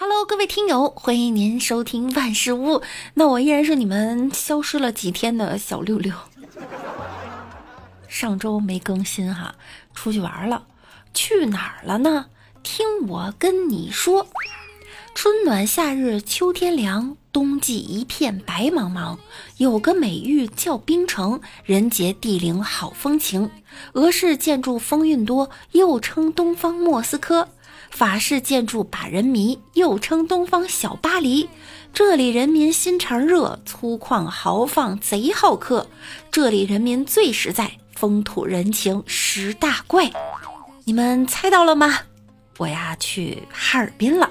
Hello，各位听友，欢迎您收听万事屋。那我依然是你们消失了几天的小六六。上周没更新哈，出去玩了，去哪儿了呢？听我跟你说，春暖夏日秋天凉，冬季一片白茫茫。有个美誉叫冰城，人杰地灵好风情。俄式建筑风韵多，又称东方莫斯科。法式建筑把人迷，又称东方小巴黎。这里人民心肠热，粗犷豪放，贼好客。这里人民最实在，风土人情十大怪。你们猜到了吗？我呀去哈尔滨了。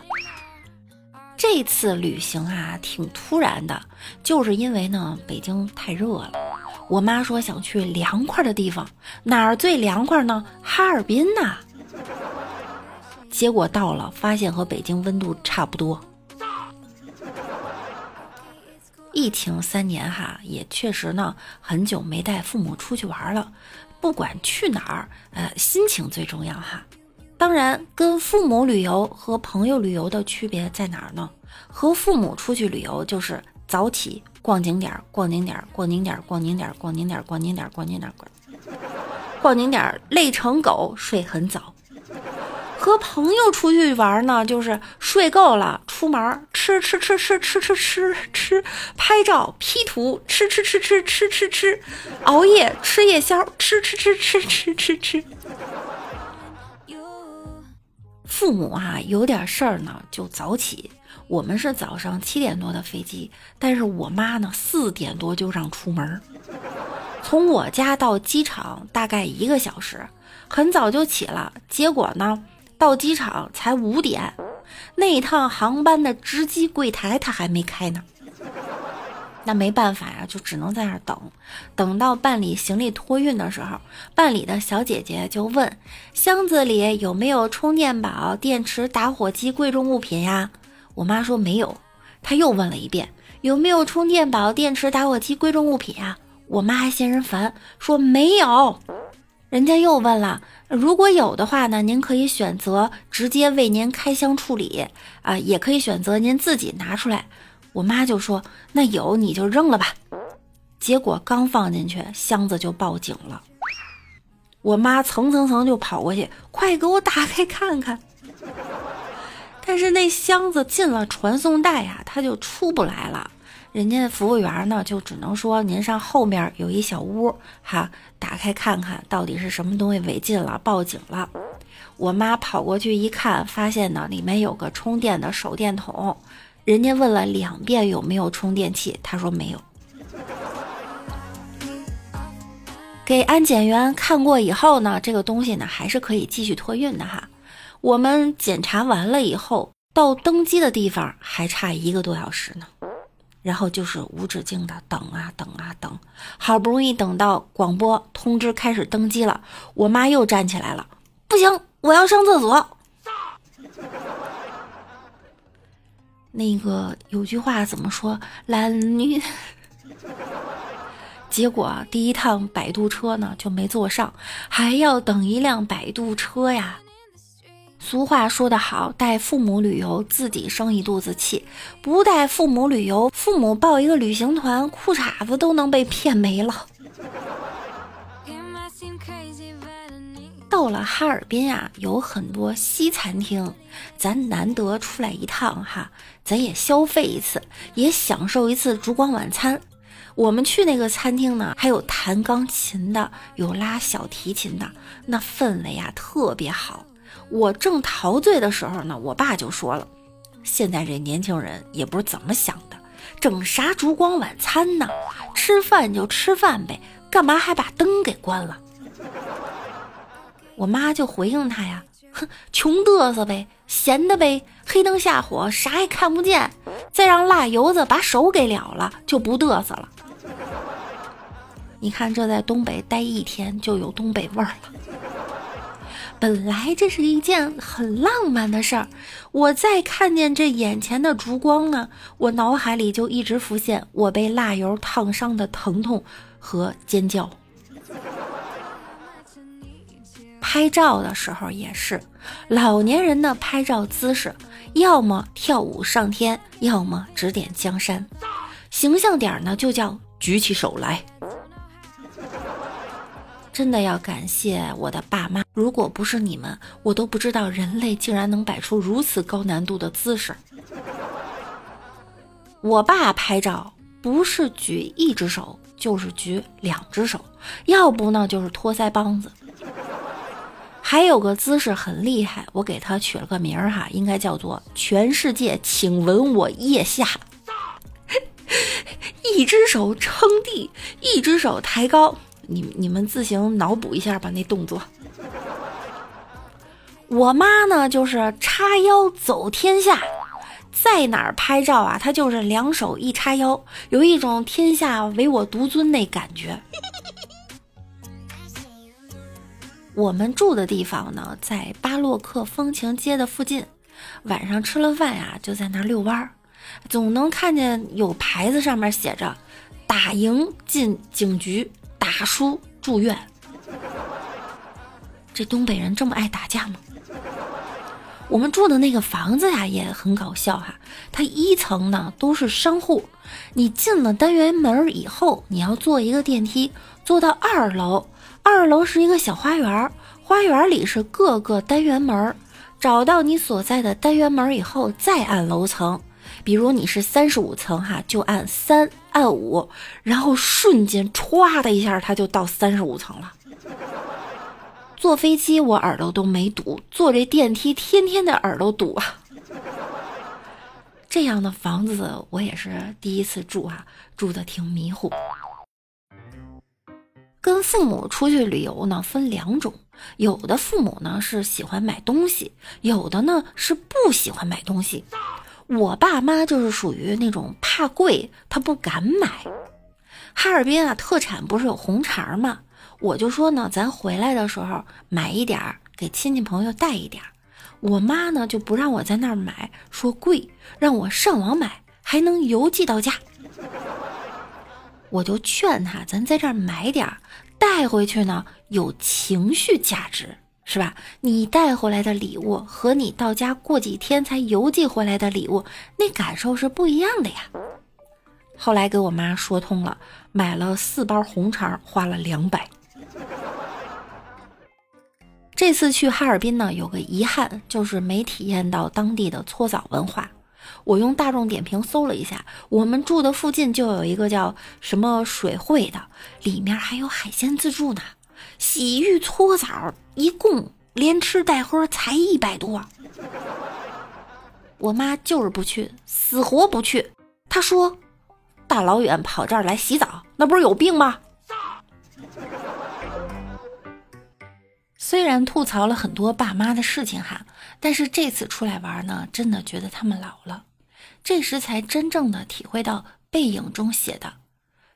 这次旅行啊挺突然的，就是因为呢北京太热了，我妈说想去凉快的地方，哪儿最凉快呢？哈尔滨呐。结果到了，发现和北京温度差不多。疫情三年哈，也确实呢，很久没带父母出去玩了。不管去哪儿，呃，心情最重要哈。当然，跟父母旅游和朋友旅游的区别在哪儿呢？和父母出去旅游就是早起逛景点，逛景点，逛景点，逛景点，逛景点，逛景点，逛景点，逛景点，累成狗，睡很早。和朋友出去玩呢，就是睡够了，出门吃吃吃吃吃吃吃吃，拍照 P 图，吃吃吃吃吃吃吃，熬夜吃夜宵，吃吃吃吃吃吃吃。父母啊，有点事儿呢就早起。我们是早上七点多的飞机，但是我妈呢四点多就让出门。从我家到机场大概一个小时，很早就起了，结果呢。到机场才五点，那趟航班的值机柜台他还没开呢。那没办法呀，就只能在那儿等。等到办理行李托运的时候，办理的小姐姐就问：“箱子里有没有充电宝、电池、打火机、贵重物品呀？”我妈说没有。她又问了一遍：“有没有充电宝、电池、打火机、贵重物品呀？”我妈还嫌人烦，说没有。人家又问了，如果有的话呢？您可以选择直接为您开箱处理啊，也可以选择您自己拿出来。我妈就说：“那有你就扔了吧。”结果刚放进去，箱子就报警了。我妈蹭蹭蹭就跑过去，快给我打开看看。但是那箱子进了传送带呀，它就出不来了。人家服务员呢，就只能说您上后面有一小屋，哈，打开看看到底是什么东西违禁了，报警了。我妈跑过去一看，发现呢里面有个充电的手电筒，人家问了两遍有没有充电器，他说没有。给安检员看过以后呢，这个东西呢还是可以继续托运的哈。我们检查完了以后，到登机的地方还差一个多小时呢。然后就是无止境的等啊等啊等，好不容易等到广播通知开始登机了，我妈又站起来了，不行，我要上厕所。那个有句话怎么说？懒女。结果第一趟摆渡车呢就没坐上，还要等一辆摆渡车呀。俗话说得好，带父母旅游，自己生一肚子气；不带父母旅游，父母报一个旅行团，裤衩子都能被骗没了。到了哈尔滨啊，有很多西餐厅，咱难得出来一趟哈，咱也消费一次，也享受一次烛光晚餐。我们去那个餐厅呢，还有弹钢琴的，有拉小提琴的，那氛围啊特别好。我正陶醉的时候呢，我爸就说了：“现在这年轻人也不知怎么想的，整啥烛光晚餐呢？吃饭就吃饭呗，干嘛还把灯给关了？”我妈就回应他呀：“哼，穷嘚瑟呗，闲的呗，黑灯瞎火啥也看不见，再让辣油子把手给燎了，就不嘚瑟了。你看这在东北待一天就有东北味儿了。”本来这是一件很浪漫的事儿，我再看见这眼前的烛光呢，我脑海里就一直浮现我被蜡油烫伤的疼痛和尖叫。拍照的时候也是，老年人的拍照姿势，要么跳舞上天，要么指点江山。形象点呢，就叫举起手来。真的要感谢我的爸妈，如果不是你们，我都不知道人类竟然能摆出如此高难度的姿势。我爸拍照不是举一只手，就是举两只手，要不呢就是托腮帮子。还有个姿势很厉害，我给他取了个名儿哈，应该叫做“全世界请吻我腋下”。一只手撑地，一只手抬高。你你们自行脑补一下吧，那动作。我妈呢，就是叉腰走天下，在哪儿拍照啊？她就是两手一叉腰，有一种天下唯我独尊那感觉。我们住的地方呢，在巴洛克风情街的附近，晚上吃了饭呀，就在那遛弯儿，总能看见有牌子上面写着“打赢进警局”。打输住院，这东北人这么爱打架吗？我们住的那个房子呀也很搞笑哈，它一层呢都是商户，你进了单元门以后，你要坐一个电梯坐到二楼，二楼是一个小花园，花园里是各个单元门，找到你所在的单元门以后再按楼层。比如你是三十五层哈，就按三。按五，然后瞬间歘的一下，它就到三十五层了。坐飞机我耳朵都没堵，坐这电梯天天的耳朵堵啊。这样的房子我也是第一次住啊，住的挺迷糊。跟父母出去旅游呢，分两种，有的父母呢是喜欢买东西，有的呢是不喜欢买东西。我爸妈就是属于那种怕贵，他不敢买。哈尔滨啊，特产不是有红肠吗？我就说呢，咱回来的时候买一点儿，给亲戚朋友带一点儿。我妈呢就不让我在那儿买，说贵，让我上网买，还能邮寄到家。我就劝他，咱在这儿买点儿，带回去呢有情绪价值。是吧？你带回来的礼物和你到家过几天才邮寄回来的礼物，那感受是不一样的呀。后来给我妈说通了，买了四包红肠，花了两百。这次去哈尔滨呢，有个遗憾就是没体验到当地的搓澡文化。我用大众点评搜了一下，我们住的附近就有一个叫什么水会的，里面还有海鲜自助呢。洗浴搓澡一共连吃带喝才一百多，我妈就是不去，死活不去。她说：“大老远跑这儿来洗澡，那不是有病吗？”虽然吐槽了很多爸妈的事情哈，但是这次出来玩呢，真的觉得他们老了。这时才真正的体会到背影中写的。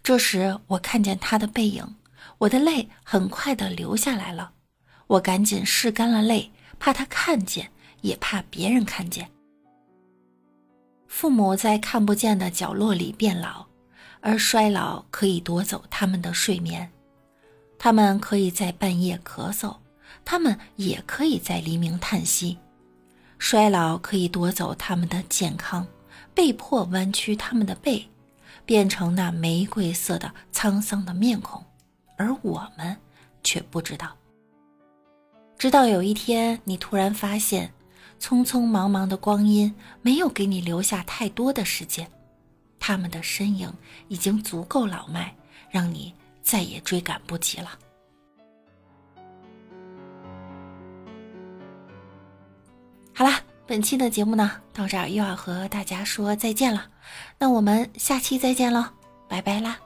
这时我看见他的背影。我的泪很快的流下来了，我赶紧拭干了泪，怕他看见，也怕别人看见。父母在看不见的角落里变老，而衰老可以夺走他们的睡眠，他们可以在半夜咳嗽，他们也可以在黎明叹息。衰老可以夺走他们的健康，被迫弯曲他们的背，变成那玫瑰色的沧桑的面孔。而我们却不知道，直到有一天，你突然发现，匆匆忙忙的光阴没有给你留下太多的时间，他们的身影已经足够老迈，让你再也追赶不及了。好啦，本期的节目呢，到这儿又要和大家说再见了，那我们下期再见喽，拜拜啦。